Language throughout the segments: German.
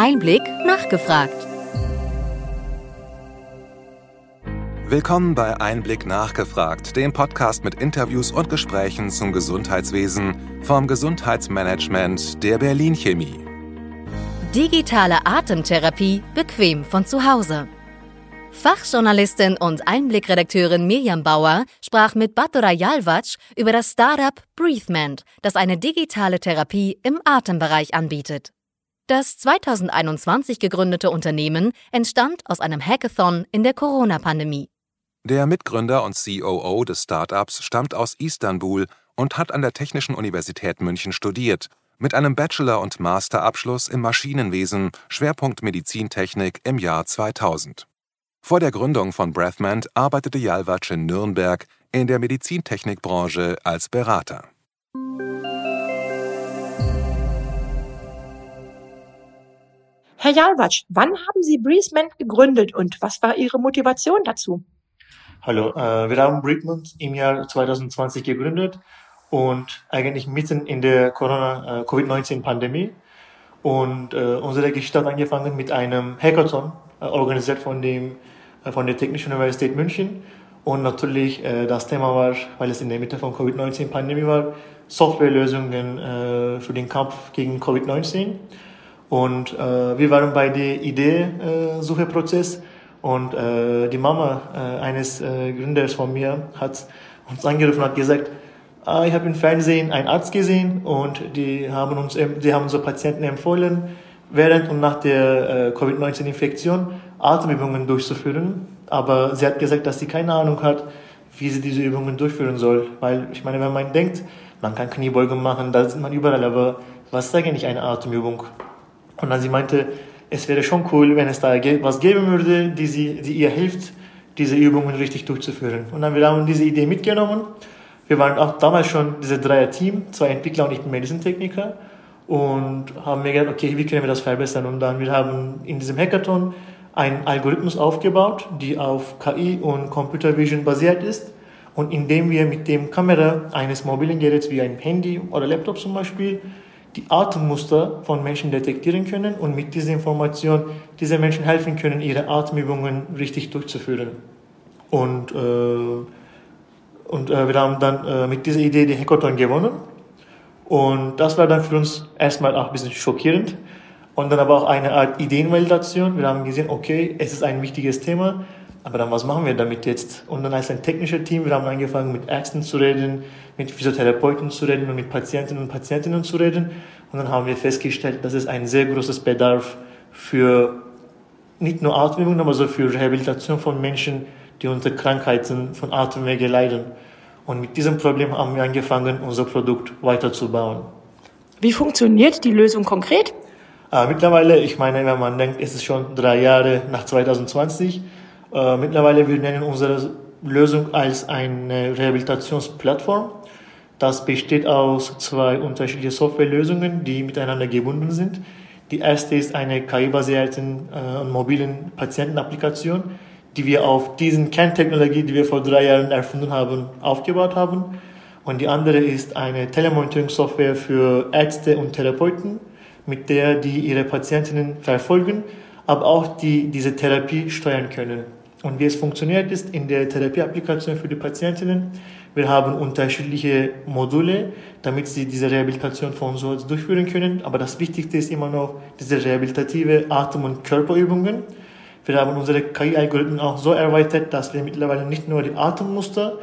Einblick nachgefragt. Willkommen bei Einblick nachgefragt, dem Podcast mit Interviews und Gesprächen zum Gesundheitswesen vom Gesundheitsmanagement der Berlin Chemie. Digitale Atemtherapie bequem von zu Hause. Fachjournalistin und Einblickredakteurin Mirjam Bauer sprach mit Batura Jalvac über das Startup BreathMend, das eine digitale Therapie im Atembereich anbietet. Das 2021 gegründete Unternehmen entstand aus einem Hackathon in der Corona-Pandemie. Der Mitgründer und COO des Startups stammt aus Istanbul und hat an der Technischen Universität München studiert, mit einem Bachelor- und Masterabschluss im Maschinenwesen, Schwerpunkt Medizintechnik im Jahr 2000. Vor der Gründung von Breathment arbeitete Jalvac in Nürnberg in der Medizintechnikbranche als Berater. Herr Jalwatsch, wann haben Sie Breezement gegründet und was war Ihre Motivation dazu? Hallo, äh, wir haben Breezement im Jahr 2020 gegründet und eigentlich mitten in der Corona, äh, Covid-19-Pandemie. Und äh, unsere Geschichte hat angefangen mit einem Hackathon, äh, organisiert von, dem, äh, von der Technischen Universität München. Und natürlich das Thema war, weil es in der Mitte von Covid-19-Pandemie war, Softwarelösungen für den Kampf gegen Covid-19. Und äh, wir waren bei der Idee-Sucheprozess äh, und äh, die Mama äh, eines äh, Gründers von mir hat uns angerufen und hat gesagt, ah, ich habe im Fernsehen einen Arzt gesehen und die haben uns, die haben so Patienten empfohlen, während und nach der äh, Covid-19-Infektion Atemübungen durchzuführen. Aber sie hat gesagt, dass sie keine Ahnung hat, wie sie diese Übungen durchführen soll. Weil ich meine, wenn man denkt, man kann Kniebeugen machen, da ist man überall, aber was ist eigentlich eine Atemübung? Und dann sie meinte, es wäre schon cool, wenn es da was geben würde, die, sie, die ihr hilft, diese Übungen richtig durchzuführen. Und dann wir haben diese Idee mitgenommen. Wir waren auch damals schon diese Dreier-Team, zwei Entwickler und ich bin Medizintechniker und haben mir gedacht, okay, wie können wir das verbessern? Und dann wir haben in diesem Hackathon einen Algorithmus aufgebaut, die auf KI und Computer Vision basiert ist und indem wir mit dem Kamera eines mobilen Geräts wie ein Handy oder Laptop zum Beispiel die Atemmuster von Menschen detektieren können und mit dieser Information diese Menschen helfen können, ihre Atemübungen richtig durchzuführen. Und, äh, und äh, wir haben dann äh, mit dieser Idee die Hackathon gewonnen. Und das war dann für uns erstmal auch ein bisschen schockierend und dann aber auch eine Art Ideenvalidation. Wir haben gesehen, okay, es ist ein wichtiges Thema, aber dann was machen wir damit jetzt? Und dann als ein technischer Team, wir haben angefangen mit Ärzten zu reden, mit Physiotherapeuten zu reden und mit Patientinnen und Patientinnen zu reden. Und dann haben wir festgestellt, dass es ein sehr großes Bedarf für nicht nur Atemübungen, aber so für Rehabilitation von Menschen, die unter Krankheiten von Atemwege leiden. Und mit diesem Problem haben wir angefangen, unser Produkt weiterzubauen. Wie funktioniert die Lösung konkret? Äh, mittlerweile, ich meine, wenn man denkt, es ist schon drei Jahre nach 2020. Äh, mittlerweile, wir nennen unsere Lösung als eine Rehabilitationsplattform. Das besteht aus zwei unterschiedlichen Softwarelösungen, die miteinander gebunden sind. Die erste ist eine KI-basierte äh, mobilen Patientenapplikation, die wir auf diesen Kerntechnologie, die wir vor drei Jahren erfunden haben, aufgebaut haben. Und die andere ist eine Telemonitoring-Software für Ärzte und Therapeuten, mit der die ihre Patientinnen verfolgen, aber auch die diese Therapie steuern können. Und wie es funktioniert ist in der Therapieapplikation für die Patientinnen, wir haben unterschiedliche Module, damit sie diese Rehabilitation von so durchführen können. Aber das Wichtigste ist immer noch diese rehabilitative Atem- und Körperübungen. Wir haben unsere KI-Algorithmen auch so erweitert, dass wir mittlerweile nicht nur die Atemmuster,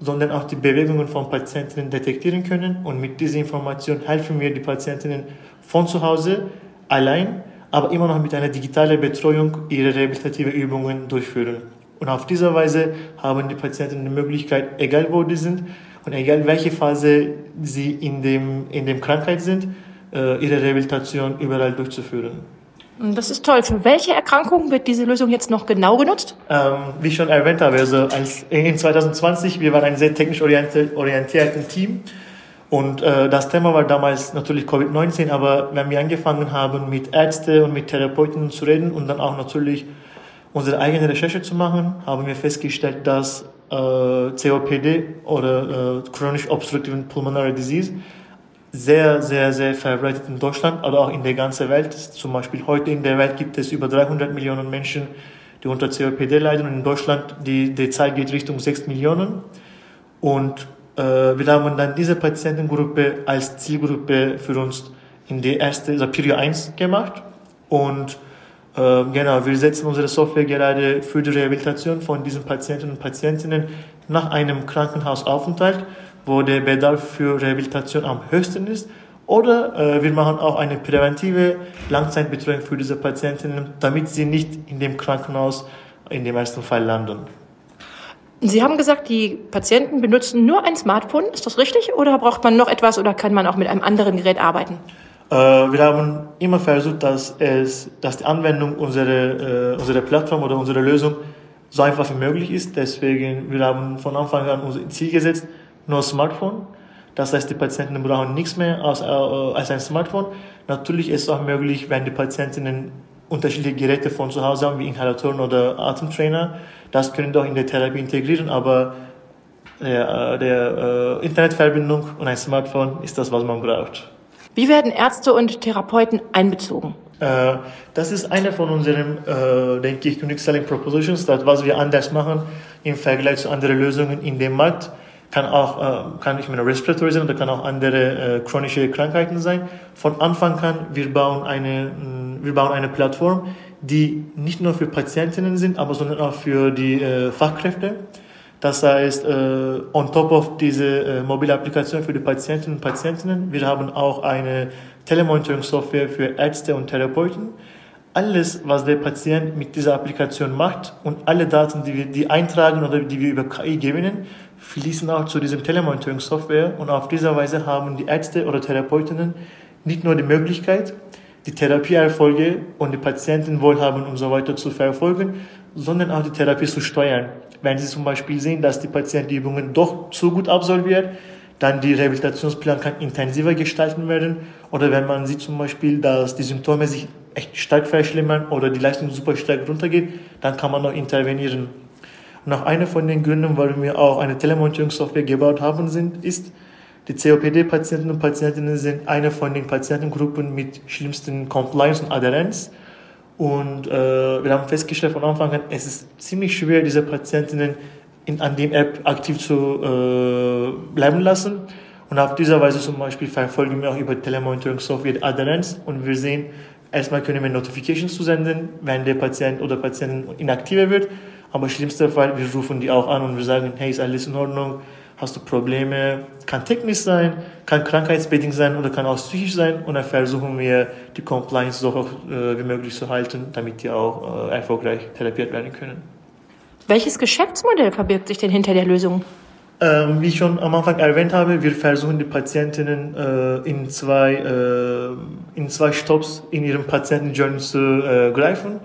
sondern auch die Bewegungen von Patientinnen detektieren können. Und mit dieser Information helfen wir die Patientinnen von zu Hause allein aber immer noch mit einer digitalen Betreuung ihre rehabilitative Übungen durchführen. Und auf diese Weise haben die Patienten die Möglichkeit, egal wo die sind und egal welche Phase sie in dem, in dem Krankheit sind, äh, ihre Rehabilitation überall durchzuführen. Das ist toll. Für welche Erkrankungen wird diese Lösung jetzt noch genau genutzt? Ähm, wie ich schon erwähnt habe, also als in 2020, wir waren ein sehr technisch orientiertes Team und äh, das Thema war damals natürlich Covid-19, aber wenn wir angefangen haben, mit Ärzten und mit Therapeuten zu reden und dann auch natürlich unsere eigene Recherche zu machen, haben wir festgestellt, dass äh, COPD oder äh, Chronic Obstructive Pulmonary Disease sehr, sehr, sehr verbreitet in Deutschland, aber auch in der ganzen Welt. Zum Beispiel heute in der Welt gibt es über 300 Millionen Menschen, die unter COPD leiden und in Deutschland die, die Zahl geht Richtung 6 Millionen. Und wir haben dann diese Patientengruppe als Zielgruppe für uns in die erste, also Period 1 gemacht. Und äh, genau, wir setzen unsere Software gerade für die Rehabilitation von diesen Patienten und Patientinnen nach einem Krankenhausaufenthalt, wo der Bedarf für Rehabilitation am höchsten ist. Oder äh, wir machen auch eine präventive Langzeitbetreuung für diese Patientinnen, damit sie nicht in dem Krankenhaus in dem ersten Fall landen. Sie haben gesagt, die Patienten benutzen nur ein Smartphone. Ist das richtig? Oder braucht man noch etwas oder kann man auch mit einem anderen Gerät arbeiten? Äh, wir haben immer versucht, dass, es, dass die Anwendung unserer, äh, unserer Plattform oder unserer Lösung so einfach wie möglich ist. Deswegen, wir haben von Anfang an unser Ziel gesetzt, nur Smartphone. Das heißt, die Patienten brauchen nichts mehr als, äh, als ein Smartphone. Natürlich ist es auch möglich, wenn die Patientinnen unterschiedliche Geräte von zu Hause haben, wie Inhalatoren oder Atemtrainer. Das können wir auch in der Therapie integrieren, aber der, der äh, Internetverbindung und ein Smartphone ist das, was man braucht. Wie werden Ärzte und Therapeuten einbezogen? Äh, das ist eine von unseren, äh, denke ich, Unique Selling Propositions, das, was wir anders machen im Vergleich zu anderen Lösungen in dem Markt. Kann auch, äh, kann nicht mehr Respiratory sein oder kann auch andere äh, chronische Krankheiten sein. Von Anfang an, wir bauen eine, wir bauen eine Plattform, die nicht nur für Patientinnen sind, aber sondern auch für die äh, Fachkräfte. Das heißt, äh, on top of diese äh, mobile Applikation für die Patienten und Patientinnen, wir haben auch eine Telemonitoring-Software für Ärzte und Therapeuten. Alles, was der Patient mit dieser Applikation macht und alle Daten, die wir die eintragen oder die wir über KI gewinnen, fließen auch zu diesem Telemonitoring-Software und auf diese Weise haben die Ärzte oder Therapeutinnen nicht nur die Möglichkeit, die Therapieerfolge und die Patientenwohlhaben und so weiter zu verfolgen, sondern auch die Therapie zu steuern. Wenn Sie zum Beispiel sehen, dass die Patientenübungen doch zu gut absolviert, dann die Rehabilitationsplan kann intensiver gestalten werden. Oder wenn man sieht zum Beispiel, dass die Symptome sich echt stark verschlimmern oder die Leistung super stark runtergeht, dann kann man noch intervenieren. Und auch einer von den Gründen, warum wir auch eine Telemonitoring-Software gebaut haben, sind, ist, die COPD-Patienten und Patientinnen sind eine von den Patientengruppen mit schlimmsten Compliance und Adherenz. Und äh, wir haben festgestellt von Anfang an, es ist ziemlich schwer, diese Patientinnen in, an dem App aktiv zu äh, bleiben lassen. Und auf dieser Weise zum Beispiel verfolgen wir auch über Telemonitoring-Software Adherenz und wir sehen, erstmal können wir Notifications zusenden, wenn der Patient oder Patientin inaktiver wird. Aber schlimmster Fall, wir rufen die auch an und wir sagen, hey, ist alles in Ordnung? Hast du Probleme, kann technisch sein, kann krankheitsbedingt sein oder kann auch psychisch sein und dann versuchen wir die Compliance so hoch äh, wie möglich zu halten, damit die auch äh, erfolgreich therapiert werden können. Welches Geschäftsmodell verbirgt sich denn hinter der Lösung? Ähm, wie ich schon am Anfang erwähnt habe, wir versuchen die Patientinnen äh, in, zwei, äh, in zwei Stops in ihrem Patientenjourney zu äh, greifen.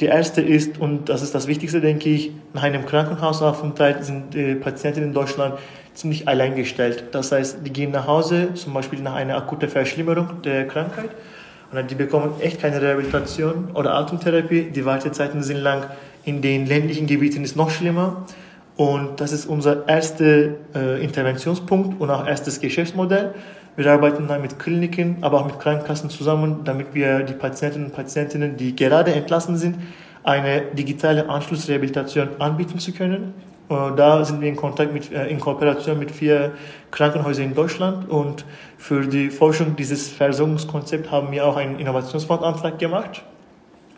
Die erste ist, und das ist das Wichtigste, denke ich, nach einem Krankenhausaufenthalt sind die Patienten in Deutschland ziemlich alleingestellt. Das heißt, die gehen nach Hause, zum Beispiel nach einer akuten Verschlimmerung der Krankheit, und die bekommen echt keine Rehabilitation oder Atemtherapie. Die Wartezeiten sind lang. In den ländlichen Gebieten ist noch schlimmer. Und das ist unser erster äh, Interventionspunkt und auch erstes Geschäftsmodell. Wir arbeiten dann mit Kliniken, aber auch mit Krankenkassen zusammen, damit wir die Patienten und Patientinnen, die gerade entlassen sind, eine digitale Anschlussrehabilitation anbieten zu können. Äh, da sind wir in Kontakt mit, äh, in Kooperation mit vier Krankenhäusern in Deutschland und für die Forschung dieses Versorgungskonzepts haben wir auch einen Innovationsfondsantrag gemacht.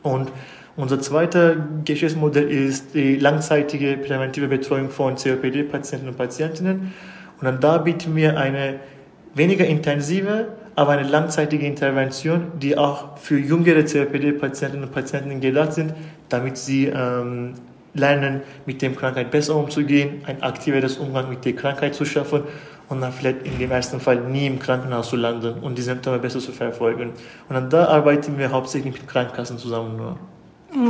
Und unser zweites Geschäftsmodell ist die langzeitige präventive Betreuung von COPD-Patienten und Patientinnen. Und dann da bieten wir eine weniger intensive, aber eine langzeitige Intervention, die auch für jüngere COPD-Patientinnen und Patienten gedacht sind, damit sie ähm, lernen, mit der Krankheit besser umzugehen, ein aktiveres Umgang mit der Krankheit zu schaffen und dann vielleicht in dem ersten Fall nie im Krankenhaus zu landen und die Symptome besser zu verfolgen. Und dann da arbeiten wir hauptsächlich mit Krankenkassen zusammen nur.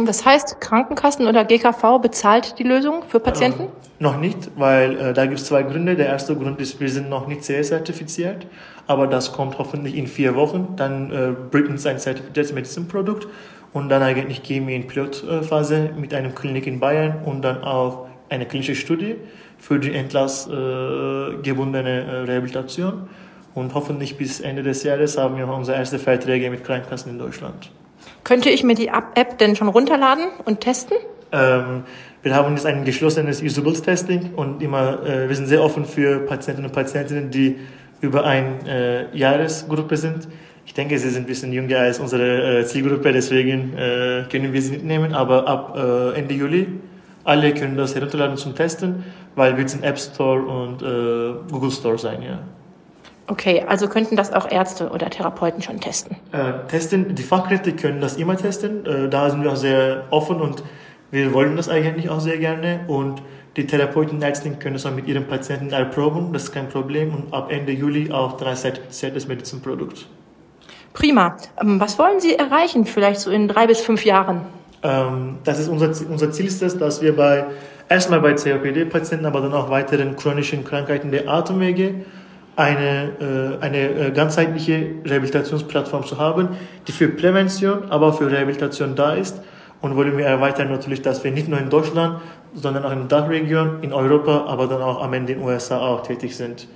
Das heißt, Krankenkassen oder GKV bezahlt die Lösung für Patienten? Äh, noch nicht, weil äh, da gibt es zwei Gründe. Der erste Grund ist, wir sind noch nicht CS-zertifiziert, aber das kommt hoffentlich in vier Wochen. Dann äh, bringt uns ein zertifiziertes Medizinprodukt und dann eigentlich gehen wir in Pilotphase mit einem Klinik in Bayern und dann auch eine klinische Studie für die entlassgebundene äh, Rehabilitation. Und hoffentlich bis Ende des Jahres haben wir unsere ersten Verträge mit Krankenkassen in Deutschland. Könnte ich mir die App denn schon runterladen und testen? Ähm, wir haben jetzt ein geschlossenes Usables-Testing und immer, äh, wir sind sehr offen für Patienten und Patientinnen, die über eine äh, Jahresgruppe sind. Ich denke, sie sind ein bisschen jünger als unsere äh, Zielgruppe, deswegen äh, können wir sie nicht nehmen. Aber ab äh, Ende Juli, alle können das herunterladen zum Testen, weil wir sind App Store und äh, Google Store sein, ja. Okay, also könnten das auch Ärzte oder Therapeuten schon testen? Äh, testen, die Fachkräfte können das immer testen. Äh, da sind wir auch sehr offen und wir wollen das eigentlich auch sehr gerne. Und die Therapeuten und Ärzte können es auch mit ihren Patienten erproben, das ist kein Problem. Und ab Ende Juli auch drei zertifiziertes Medizinprodukt. Prima. Ähm, was wollen Sie erreichen, vielleicht so in drei bis fünf Jahren? Ähm, das ist unser, unser Ziel ist es, dass wir bei erstmal bei COPD-Patienten, aber dann auch weiteren chronischen Krankheiten der Atemwege eine, äh, eine äh, ganzheitliche Rehabilitationsplattform zu haben, die für Prävention, aber für Rehabilitation da ist. Und wollen wir erweitern natürlich, dass wir nicht nur in Deutschland, sondern auch in der Dachregion, in Europa, aber dann auch am Ende in den USA auch tätig sind.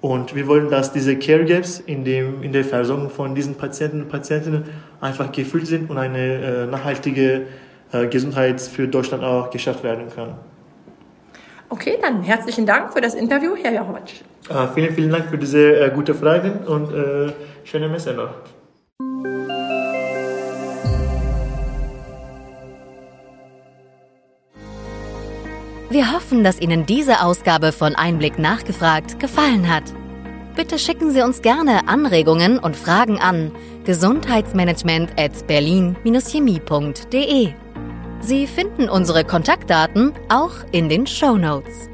Und wir wollen, dass diese Care Gaps in, dem, in der Versorgung von diesen Patienten und Patientinnen einfach gefüllt sind und eine äh, nachhaltige äh, Gesundheit für Deutschland auch geschafft werden kann. Okay, dann herzlichen Dank für das Interview, Herr Jachowitsch. Äh, vielen, vielen Dank für diese äh, gute Fragen und äh, schöne Messe noch. Wir hoffen, dass Ihnen diese Ausgabe von Einblick nachgefragt gefallen hat. Bitte schicken Sie uns gerne Anregungen und Fragen an gesundheitsmanagement at berlin-chemie.de. Sie finden unsere Kontaktdaten auch in den Show Notes.